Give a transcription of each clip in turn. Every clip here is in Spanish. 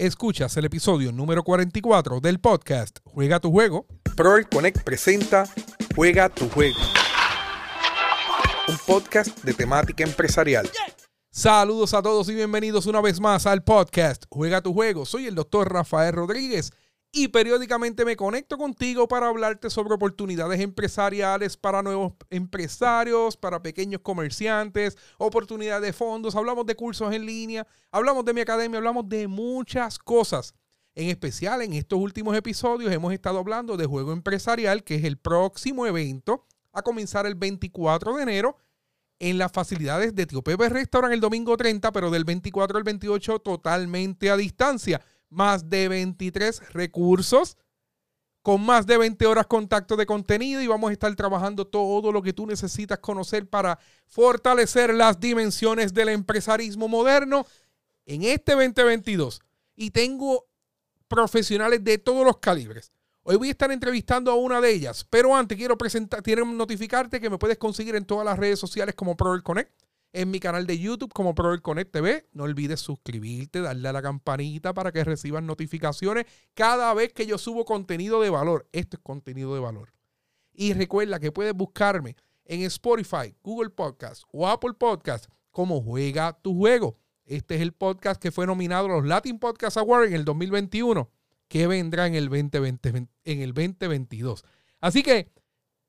Escuchas el episodio número 44 del podcast Juega tu juego. Proel Connect presenta Juega tu juego. Un podcast de temática empresarial. Saludos a todos y bienvenidos una vez más al podcast Juega tu juego. Soy el doctor Rafael Rodríguez y periódicamente me conecto contigo para hablarte sobre oportunidades empresariales para nuevos empresarios, para pequeños comerciantes, oportunidades de fondos, hablamos de cursos en línea, hablamos de mi academia, hablamos de muchas cosas. En especial en estos últimos episodios hemos estado hablando de juego empresarial, que es el próximo evento a comenzar el 24 de enero en las facilidades de Tío Pepe Restaurant el domingo 30, pero del 24 al 28 totalmente a distancia más de 23 recursos con más de 20 horas contacto de contenido y vamos a estar trabajando todo lo que tú necesitas conocer para fortalecer las dimensiones del empresarismo moderno en este 2022. Y tengo profesionales de todos los calibres. Hoy voy a estar entrevistando a una de ellas, pero antes quiero presentar, quiero notificarte que me puedes conseguir en todas las redes sociales como Proel Connect en mi canal de YouTube como Proel Connect TV. No olvides suscribirte, darle a la campanita para que recibas notificaciones cada vez que yo subo contenido de valor. Esto es contenido de valor. Y recuerda que puedes buscarme en Spotify, Google Podcast o Apple Podcast como Juega tu Juego. Este es el podcast que fue nominado a los Latin Podcast Awards en el 2021, que vendrá en el, 2020, en el 2022. Así que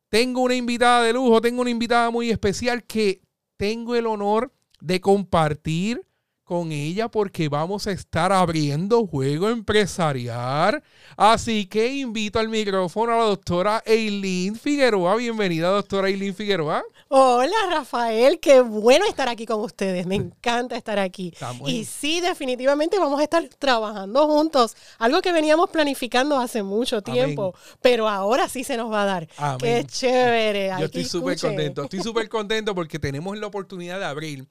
tengo una invitada de lujo, tengo una invitada muy especial que tengo el honor de compartir con ella porque vamos a estar abriendo juego empresarial. Así que invito al micrófono a la doctora Eileen Figueroa. Bienvenida, doctora Eileen Figueroa. Hola, Rafael. Qué bueno estar aquí con ustedes. Me encanta estar aquí. Y sí, definitivamente vamos a estar trabajando juntos. Algo que veníamos planificando hace mucho tiempo, pero ahora sí se nos va a dar. Qué chévere. Yo estoy súper contento. Estoy súper contento porque tenemos la oportunidad de abrir.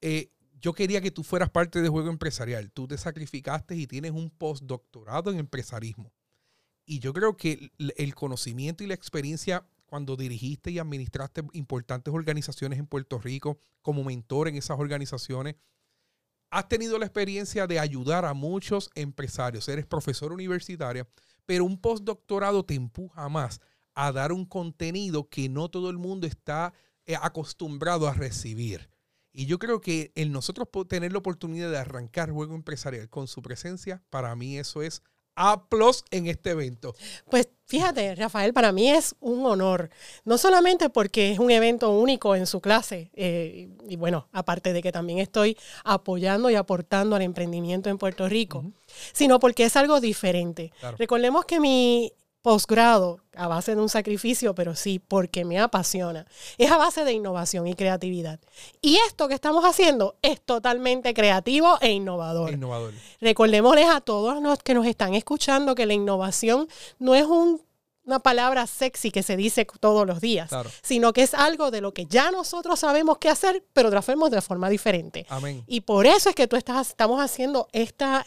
Eh, yo quería que tú fueras parte de Juego Empresarial. Tú te sacrificaste y tienes un postdoctorado en empresarismo. Y yo creo que el conocimiento y la experiencia cuando dirigiste y administraste importantes organizaciones en Puerto Rico como mentor en esas organizaciones, has tenido la experiencia de ayudar a muchos empresarios. Eres profesor universitaria, pero un postdoctorado te empuja más a dar un contenido que no todo el mundo está eh, acostumbrado a recibir. Y yo creo que el nosotros tener la oportunidad de arrancar juego empresarial con su presencia, para mí eso es A en este evento. Pues fíjate, Rafael, para mí es un honor, no solamente porque es un evento único en su clase, eh, y bueno, aparte de que también estoy apoyando y aportando al emprendimiento en Puerto Rico, sino porque es algo diferente. Recordemos que mi posgrado a base de un sacrificio, pero sí porque me apasiona. Es a base de innovación y creatividad. Y esto que estamos haciendo es totalmente creativo e innovador. innovador. Recordémosles a todos los que nos están escuchando que la innovación no es una palabra sexy que se dice todos los días, sino que es algo de lo que ya nosotros sabemos qué hacer, pero lo hacemos de forma diferente. Amén. Y por eso es que tú estás, estamos haciendo esta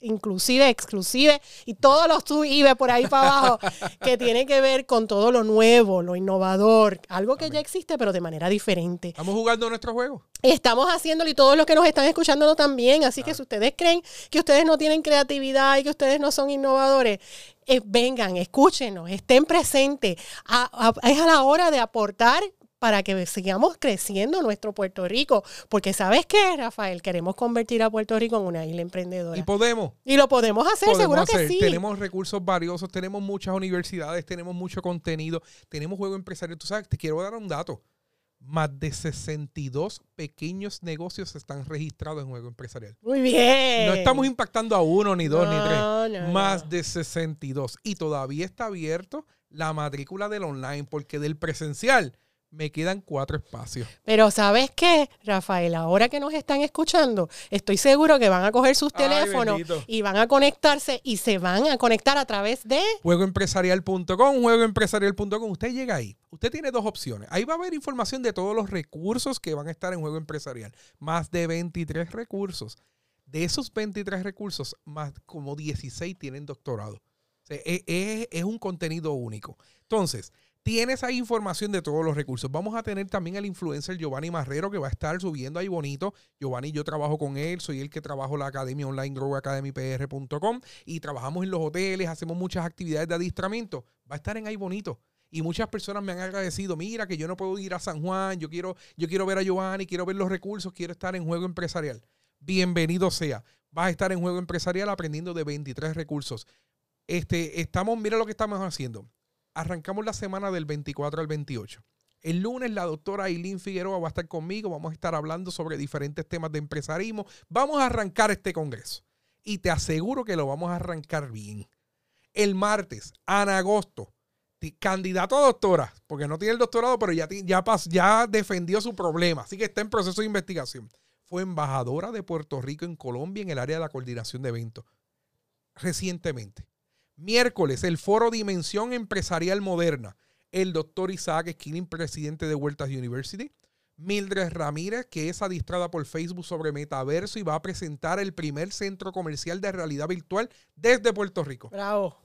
inclusive, exclusive y todos los tú y por ahí para abajo, que tiene que ver con todo lo nuevo, lo innovador, algo que ya existe, pero de manera diferente. Estamos jugando nuestro juego. Estamos haciéndolo y todos los que nos están escuchando también. Así que si ustedes creen que ustedes no tienen creatividad y que ustedes no son innovadores, eh, vengan, escúchenos, estén presentes. es a la hora de aportar para que sigamos creciendo nuestro Puerto Rico. Porque ¿sabes qué, Rafael? Queremos convertir a Puerto Rico en una isla emprendedora. Y podemos. Y lo podemos hacer, seguro que sí. Tenemos recursos valiosos, tenemos muchas universidades, tenemos mucho contenido, tenemos juego empresarial. Tú sabes, te quiero dar un dato. Más de 62 pequeños negocios están registrados en juego empresarial. Muy bien. No estamos impactando a uno, ni dos, ni tres. Más de 62. Y todavía está abierto la matrícula del online, porque del presencial me quedan cuatro espacios. Pero ¿sabes qué, Rafael? Ahora que nos están escuchando, estoy seguro que van a coger sus teléfonos y van a conectarse y se van a conectar a través de... Juegoempresarial.com, juegoempresarial.com. Usted llega ahí. Usted tiene dos opciones. Ahí va a haber información de todos los recursos que van a estar en Juego Empresarial. Más de 23 recursos. De esos 23 recursos, más como 16 tienen doctorado. es, es un contenido único. Entonces, Tienes ahí información de todos los recursos. Vamos a tener también al influencer Giovanni Marrero que va a estar subiendo ahí bonito. Giovanni, yo trabajo con él, soy el que trabajo la academia online growacademypr.com y trabajamos en los hoteles, hacemos muchas actividades de adiestramiento. Va a estar en ahí bonito. Y muchas personas me han agradecido, mira que yo no puedo ir a San Juan, yo quiero, yo quiero ver a Giovanni, quiero ver los recursos, quiero estar en juego empresarial. Bienvenido sea. Vas a estar en juego empresarial aprendiendo de 23 recursos. Este, estamos, mira lo que estamos haciendo arrancamos la semana del 24 al 28. El lunes la doctora Aileen Figueroa va a estar conmigo, vamos a estar hablando sobre diferentes temas de empresarismo. Vamos a arrancar este congreso y te aseguro que lo vamos a arrancar bien. El martes, Ana Agosto, candidato a doctora, porque no tiene el doctorado, pero ya, ya, ya defendió su problema, así que está en proceso de investigación. Fue embajadora de Puerto Rico en Colombia en el área de la coordinación de eventos recientemente. Miércoles, el foro Dimensión Empresarial Moderna. El doctor Isaac Skilling, presidente de Huertas University. Mildred Ramírez, que es adiestrada por Facebook sobre metaverso y va a presentar el primer centro comercial de realidad virtual desde Puerto Rico. Bravo.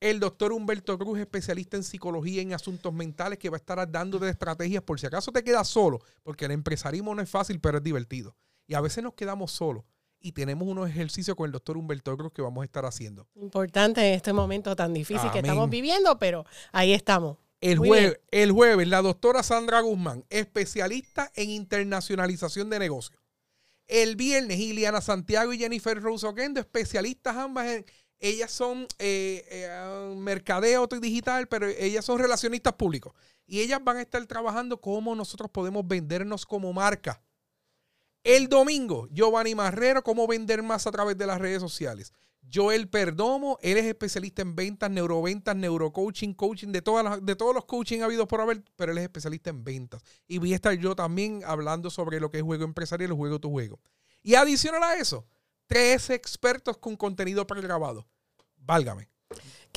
El doctor Humberto Cruz, especialista en psicología y en asuntos mentales, que va a estar dando de estrategias por si acaso te quedas solo, porque el empresarismo no es fácil, pero es divertido. Y a veces nos quedamos solos y tenemos unos ejercicios con el doctor Humberto Cruz que vamos a estar haciendo. Importante en este momento tan difícil que estamos viviendo, pero ahí estamos. El jueves, el jueves, la doctora Sandra Guzmán, especialista en internacionalización de negocios. El viernes, Iliana Santiago y Jennifer Rose Oquendo, especialistas ambas en, ellas son eh, eh, mercadeo digital, pero ellas son relacionistas públicos. Y ellas van a estar trabajando cómo nosotros podemos vendernos como marca el domingo, Giovanni Marrero, cómo vender más a través de las redes sociales. Joel Perdomo, él es especialista en ventas, neuroventas, neurocoaching, coaching, de, todas de todos los coaching habidos por haber, pero él es especialista en ventas. Y voy a estar yo también hablando sobre lo que es juego empresarial, juego tu juego. Y adicional a eso, tres expertos con contenido pregrabado. Válgame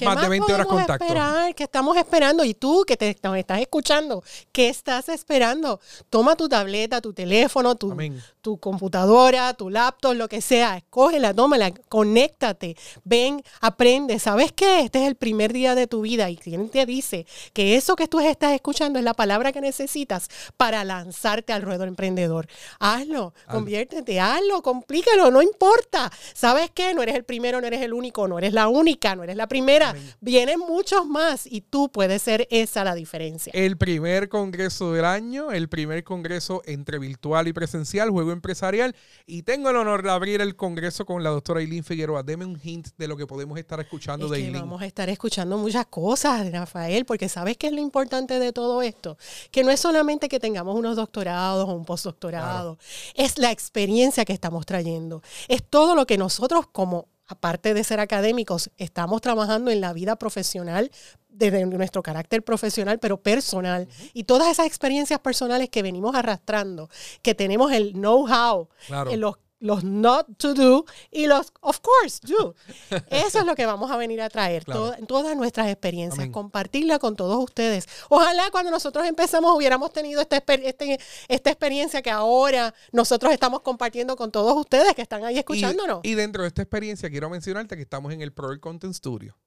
más, de 20 horas contacto. Esperar? ¿Qué estamos esperando? Y tú que te estás escuchando, ¿qué estás esperando? Toma tu tableta, tu teléfono, tu, tu computadora, tu laptop, lo que sea, escógela, tómala, conéctate, ven, aprende. ¿Sabes qué? Este es el primer día de tu vida y quien te dice que eso que tú estás escuchando es la palabra que necesitas para lanzarte al ruedo emprendedor. Hazlo, conviértete, hazlo, complícalo, no importa. ¿Sabes qué? No eres el primero, no eres el único, no eres la única, no eres la primera. Vienen muchos más y tú puedes ser esa la diferencia. El primer congreso del año, el primer congreso entre virtual y presencial, juego empresarial. Y tengo el honor de abrir el congreso con la doctora Eileen Figueroa. Deme un hint de lo que podemos estar escuchando de Eileen. Vamos a estar escuchando muchas cosas, Rafael, porque ¿sabes qué es lo importante de todo esto? Que no es solamente que tengamos unos doctorados o un postdoctorado, es la experiencia que estamos trayendo. Es todo lo que nosotros como aparte de ser académicos, estamos trabajando en la vida profesional desde nuestro carácter profesional, pero personal. Y todas esas experiencias personales que venimos arrastrando, que tenemos el know-how, en los los not to do y los of course do. Eso es lo que vamos a venir a traer, todas nuestras experiencias, compartirla con todos ustedes. Ojalá cuando nosotros empezamos hubiéramos tenido esta, este, esta experiencia que ahora nosotros estamos compartiendo con todos ustedes que están ahí escuchándonos. Y, y dentro de esta experiencia quiero mencionarte que estamos en el Pro Content Studio.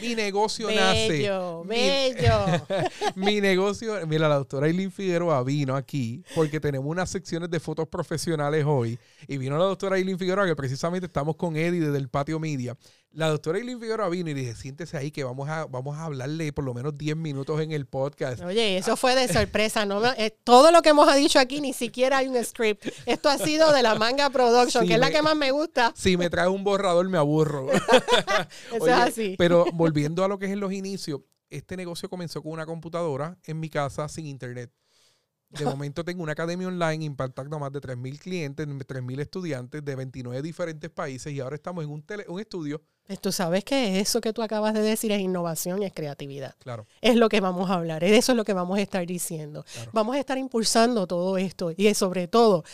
Mi negocio nace. Bello, bello. mi negocio, mira, la doctora Eileen Figueroa vino aquí porque tenemos unas secciones de fotos profesionales hoy. Y vino la doctora Eileen Figueroa, que precisamente estamos con Eddie desde el patio media. La doctora Eileen Figueroa vino y dije, siéntese ahí que vamos a, vamos a hablarle por lo menos 10 minutos en el podcast. Oye, eso fue de sorpresa. no eh, Todo lo que hemos dicho aquí ni siquiera hay un script. Esto ha sido de la Manga Production, que es la que más me gusta. Si me trae un borrador me aburro. eso es así. Pero volviendo a lo que es en los inicios, este negocio comenzó con una computadora en mi casa sin internet. De momento tengo una academia online impactando a más de 3.000 clientes, 3.000 estudiantes de 29 diferentes países y ahora estamos en un, un estudio. Pues tú sabes que eso que tú acabas de decir es innovación y es creatividad. Claro. Es lo que vamos a hablar, eso es lo que vamos a estar diciendo. Vamos a estar impulsando todo esto y sobre todo,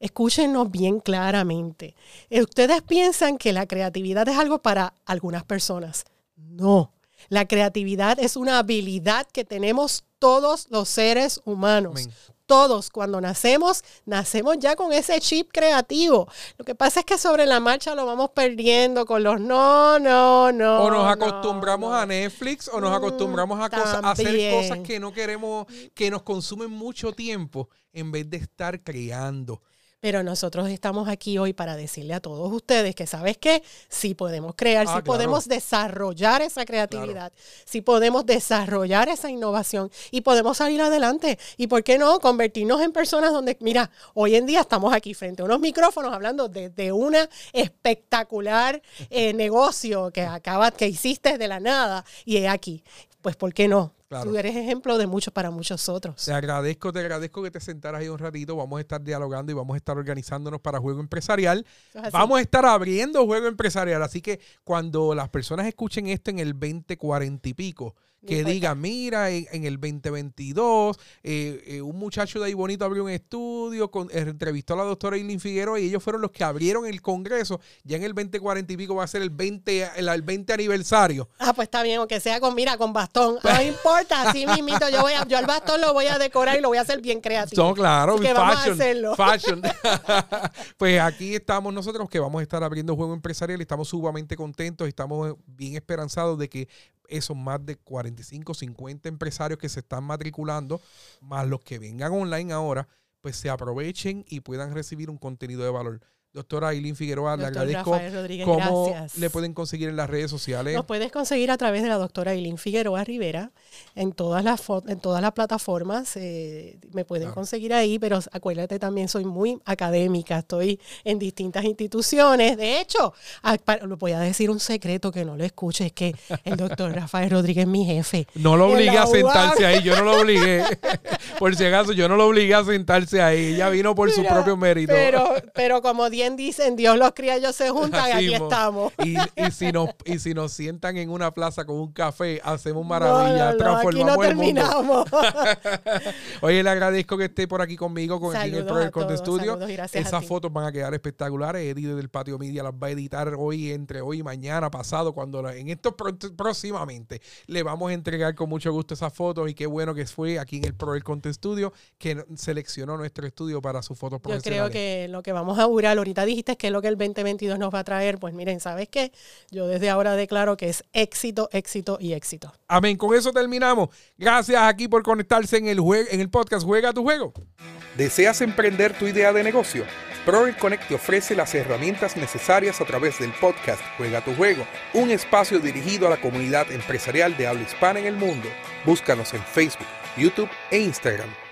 escúchenos bien claramente. Ustedes piensan que la creatividad es algo para algunas personas. No, la creatividad es una habilidad que tenemos todos los seres humanos. Todos cuando nacemos, nacemos ya con ese chip creativo. Lo que pasa es que sobre la marcha lo vamos perdiendo con los no, no, no. O nos acostumbramos a Netflix o nos acostumbramos a, a hacer cosas que no queremos, que nos consumen mucho tiempo en vez de estar creando. Pero nosotros estamos aquí hoy para decirle a todos ustedes que, ¿sabes qué? Sí podemos crear, ah, sí podemos desarrollar esa creatividad, sí podemos desarrollar esa innovación y podemos salir adelante. ¿Y por qué no convertirnos en personas donde, mira, hoy en día estamos aquí frente a unos micrófonos hablando de, de una espectacular eh, negocio que acaba, que hiciste de la nada y es aquí. Pues, ¿por qué no? Tú eres ejemplo de muchos para muchos otros. Te agradezco, te agradezco que te sentaras ahí un ratito. Vamos a estar dialogando y vamos a estar organizándonos para juego empresarial. Vamos a estar abriendo juego empresarial. Así que cuando las personas escuchen esto en el 2040 y pico, que diga, mira, en, el 2022, eh, eh, un muchacho de ahí bonito abrió un estudio, con, eh, entrevistó a la doctora Eileen Figueroa y ellos fueron los que abrieron el Congreso. Ya en el 2040 y pico va a ser el 20, el, 20 aniversario. Ah, pues está bien, aunque sea con, mira, con bastón. No importa, así mismito, yo voy a, yo al bastón lo voy a decorar y lo voy a hacer bien creativo. No, claro, fashion, vamos a hacerlo. fashion. pues aquí estamos nosotros que vamos a estar abriendo juego empresarial y estamos sumamente contentos y estamos bien esperanzados de que esos más de 45, 50 empresarios que se están matriculando, más los que vengan online ahora, pues se aprovechen y puedan recibir un contenido de valor. Doctora Aileen Figueroa, le agradezco. ¿Cómo le pueden conseguir en las redes sociales? Nos puedes conseguir a través de la doctora Aileen Figueroa Rivera en todas las, en todas las plataformas. Eh, me pueden conseguir ahí, pero acuérdate también, soy muy académica, estoy en distintas instituciones. De hecho, lo voy a decir un secreto que no lo escuche, es que el doctor Rafael Rodríguez es mi jefe. No lo obligué a sentarse ahí, yo no lo obligué. por si acaso, yo no lo obligué a sentarse ahí. Ella vino por su propio mérito. Pero, pero como dicen, Dios los cría, ellos se juntan, y aquí estamos. Y, si nos, y si nos sientan en una plaza con un café, hacemos maravilla, transformamos el mundo. Oye, le agradezco que esté por aquí conmigo, con aquí en el Project Studio. Esas fotos van a quedar espectaculares. Eddie del Patio Media las va a editar hoy, entre hoy y mañana, pasado, cuando en esto próximamente le vamos a entregar con mucho gusto esas fotos y qué bueno que fue aquí en el Project Content Studio que seleccionó nuestro estudio para sus fotos profesionales. Yo creo que lo que vamos a durar ahorita dijiste que es lo que el 2022 nos va a traer, pues miren, ¿sabes qué? Yo desde ahora declaro que es éxito, éxito y éxito. Amén. Con eso terminamos. Gracias aquí por conectarse en el, en el podcast Juega tu Juego. ¿Deseas emprender tu idea de negocio? Proel Connect te ofrece las herramientas necesarias a través del podcast Juega tu Juego, un espacio dirigido a la comunidad empresarial de habla hispana en el mundo. Búscanos en Facebook, YouTube e Instagram